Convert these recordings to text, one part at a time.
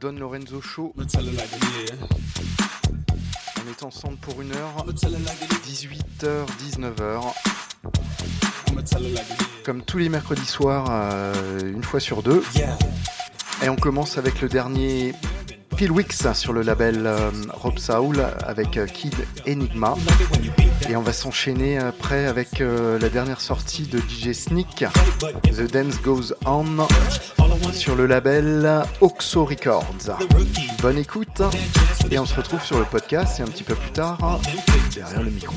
Don Lorenzo Show. On est ensemble pour une heure, 18h, 19h. Comme tous les mercredis soirs, euh, une fois sur deux. Et on commence avec le dernier Phil sur le label euh, Rob Saul avec euh, Kid Enigma. Et on va s'enchaîner après avec la dernière sortie de DJ Sneak, The Dance Goes On sur le label Oxo Records. Bonne écoute et on se retrouve sur le podcast et un petit peu plus tard derrière le micro.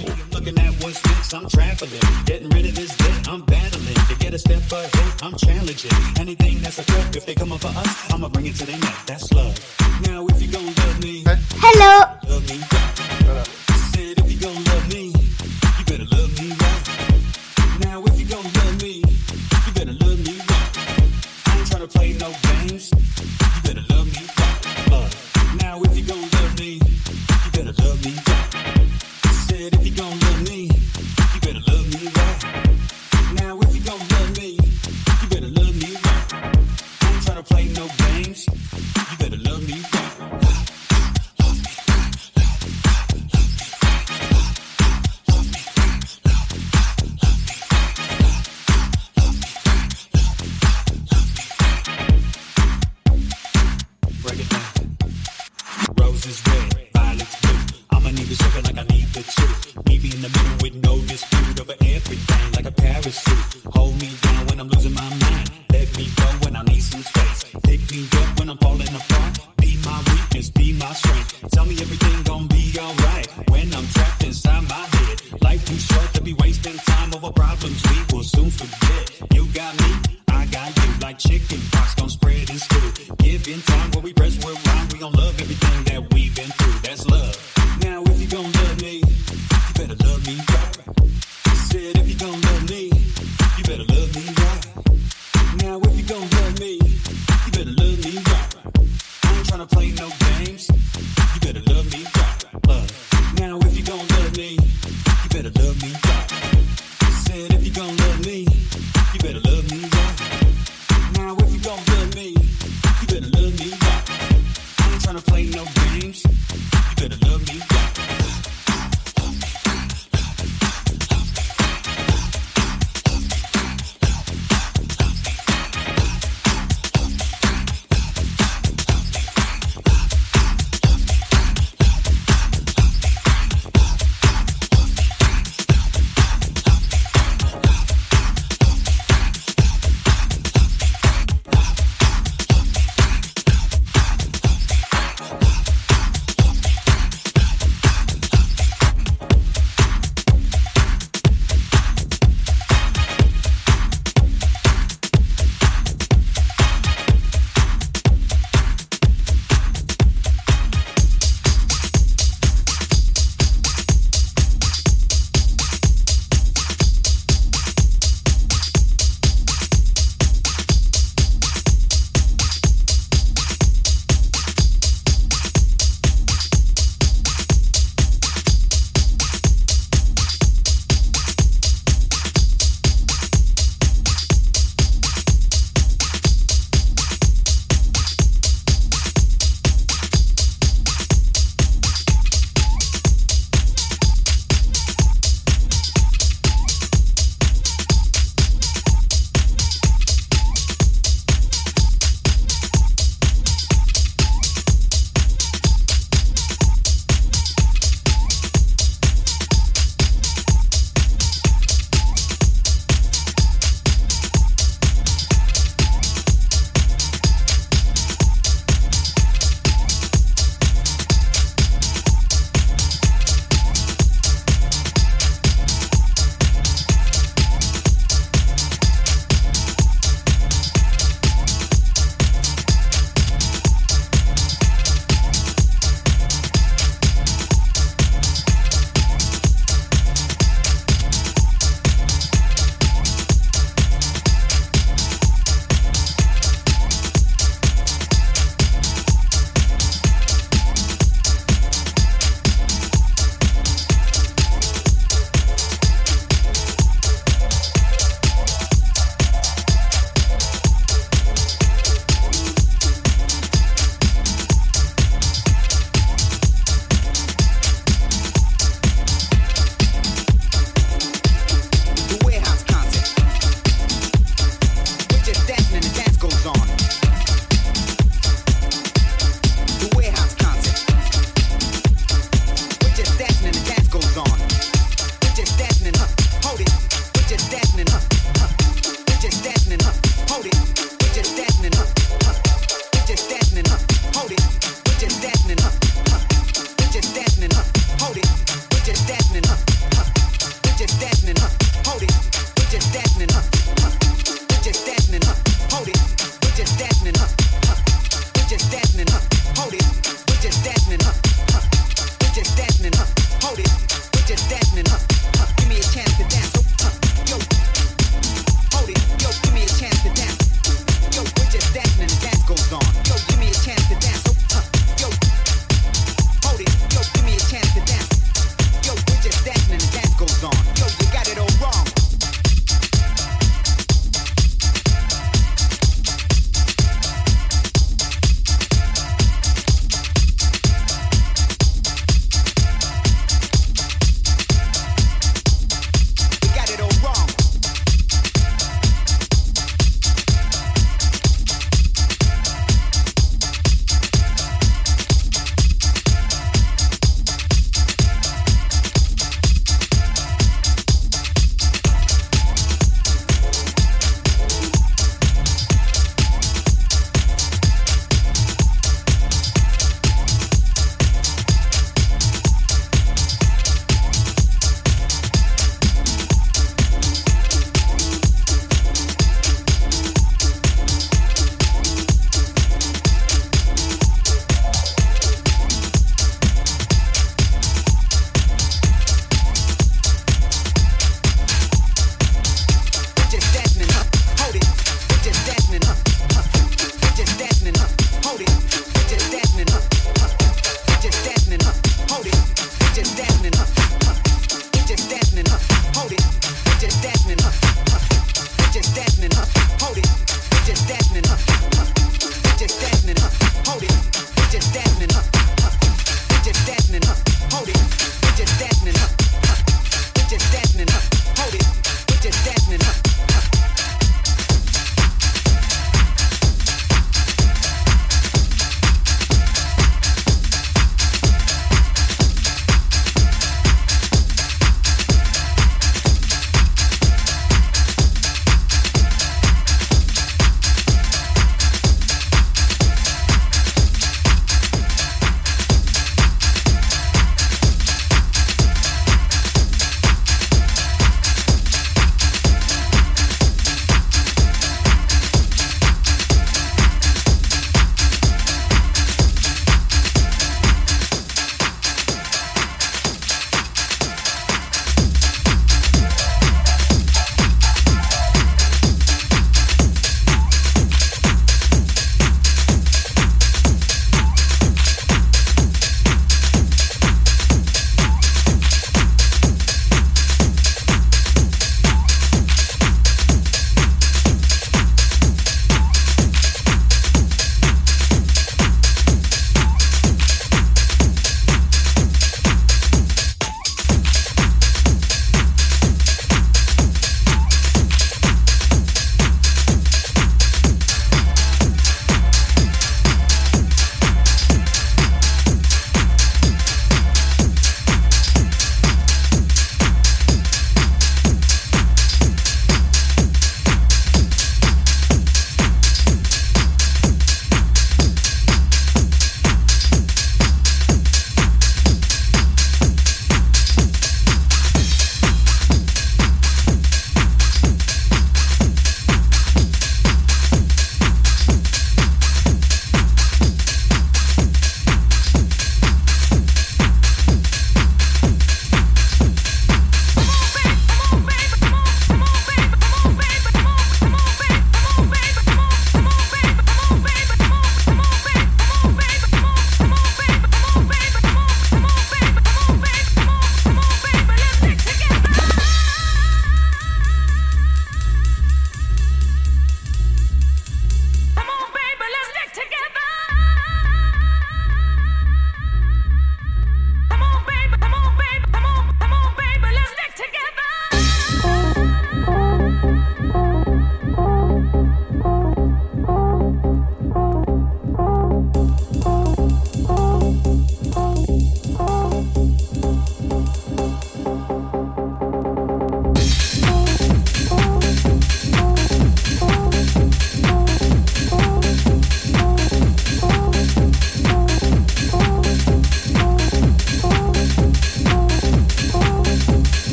Hello. my weakness, be my strength. Tell me everything gonna be alright when I'm trapped inside my head. Life too short to be wasting time over problems we will soon forget. You got me, I got you, like chick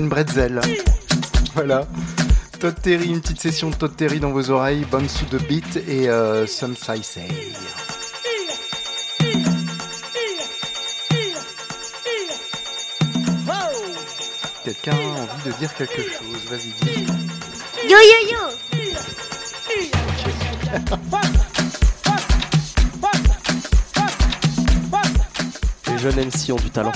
une bretzel. Voilà. Todd Terry, une petite session de Todd Terry dans vos oreilles, Bones sous de beat et euh, Some Say Say. Quelqu'un a envie de dire quelque chose, vas-y dis. Yo yo yo Les jeunes MC ont du talent.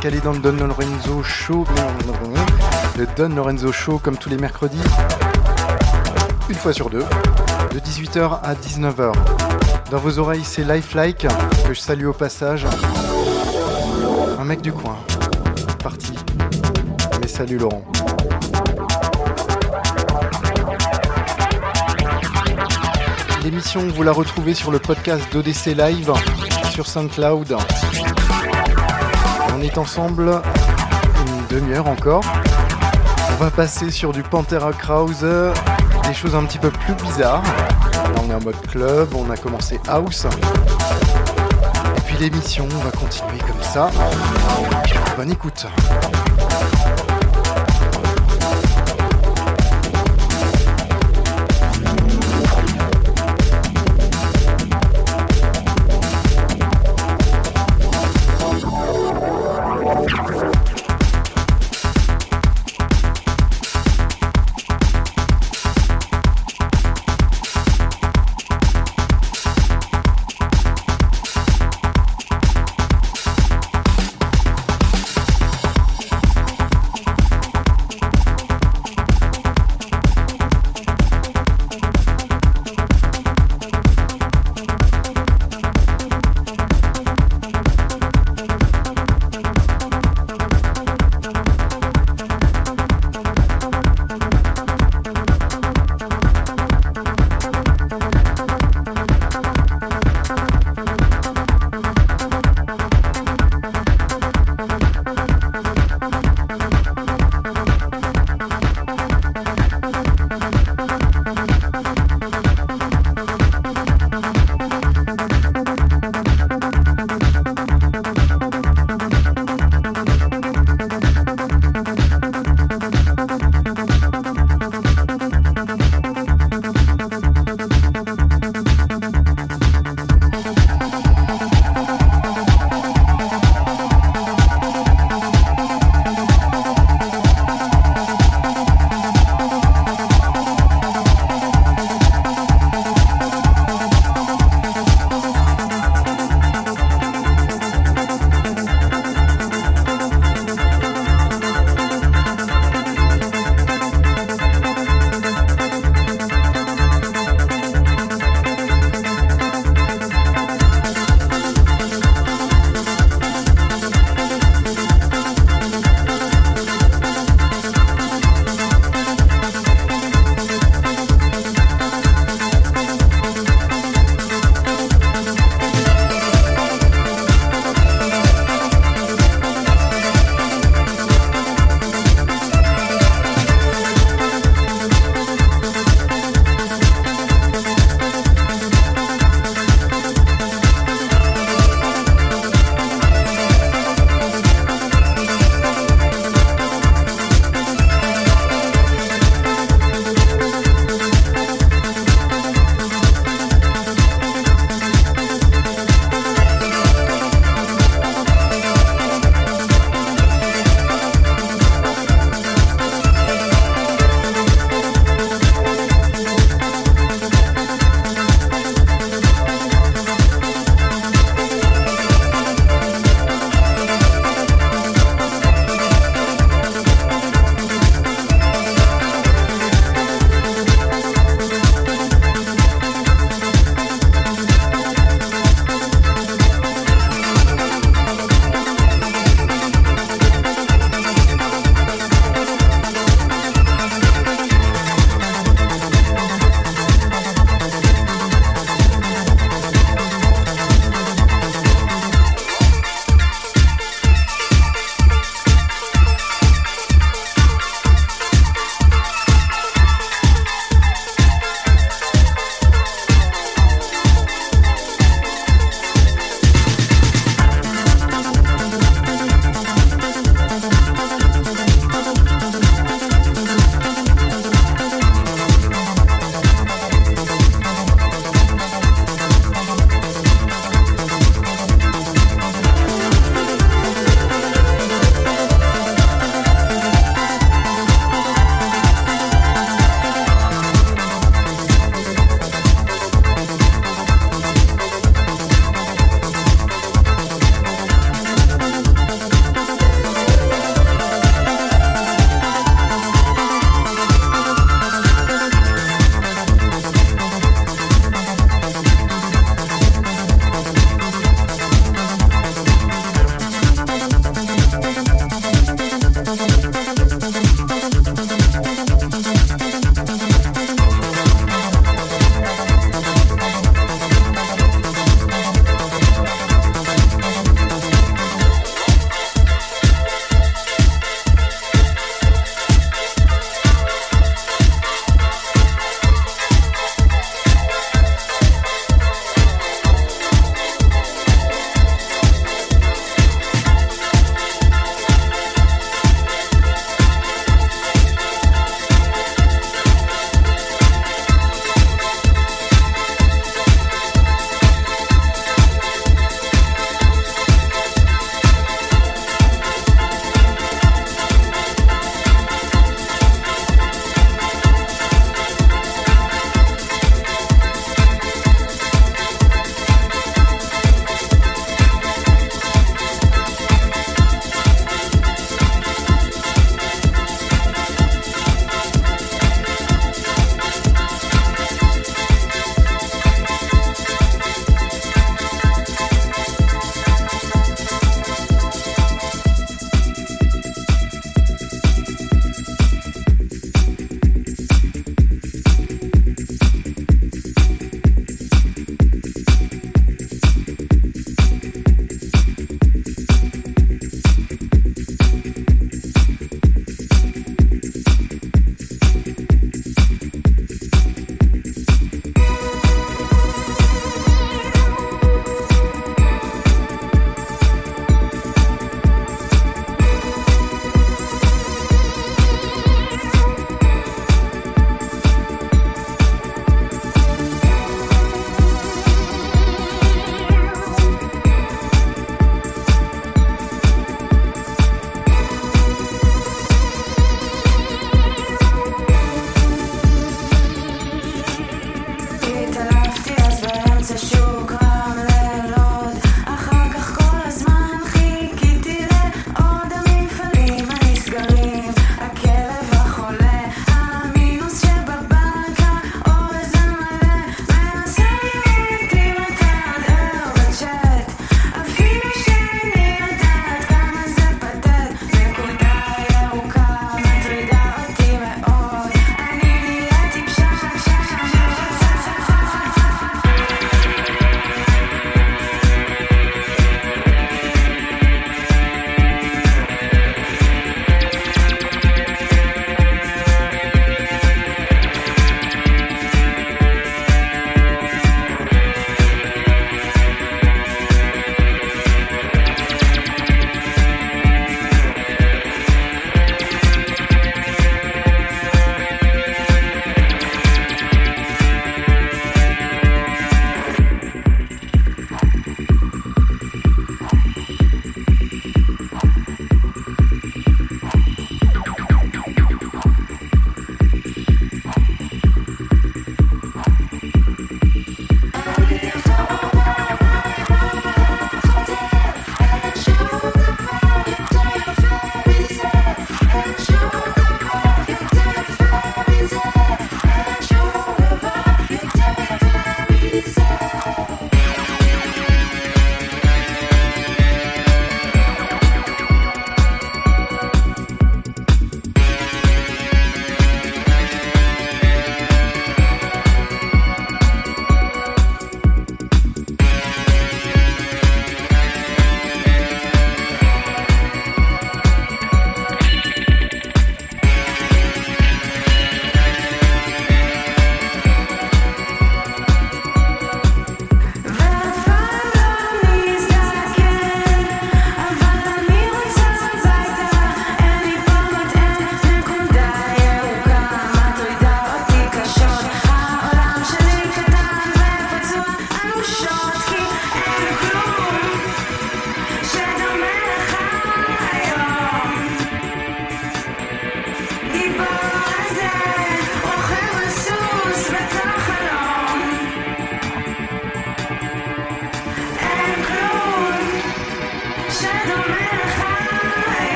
Calé dans le Don Lorenzo Show. Le Don Lorenzo Show comme tous les mercredis. Une fois sur deux. De 18h à 19h. Dans vos oreilles, c'est Lifelike, que je salue au passage. Un mec du coin. Parti. Mais salut Laurent. L'émission, vous la retrouvez sur le podcast d'ODC Live sur SoundCloud. On est ensemble une demi-heure encore. On va passer sur du Pantera Krause, des choses un petit peu plus bizarres. Là, on est en mode club, on a commencé house. Et puis l'émission, on va continuer comme ça. Bonne écoute.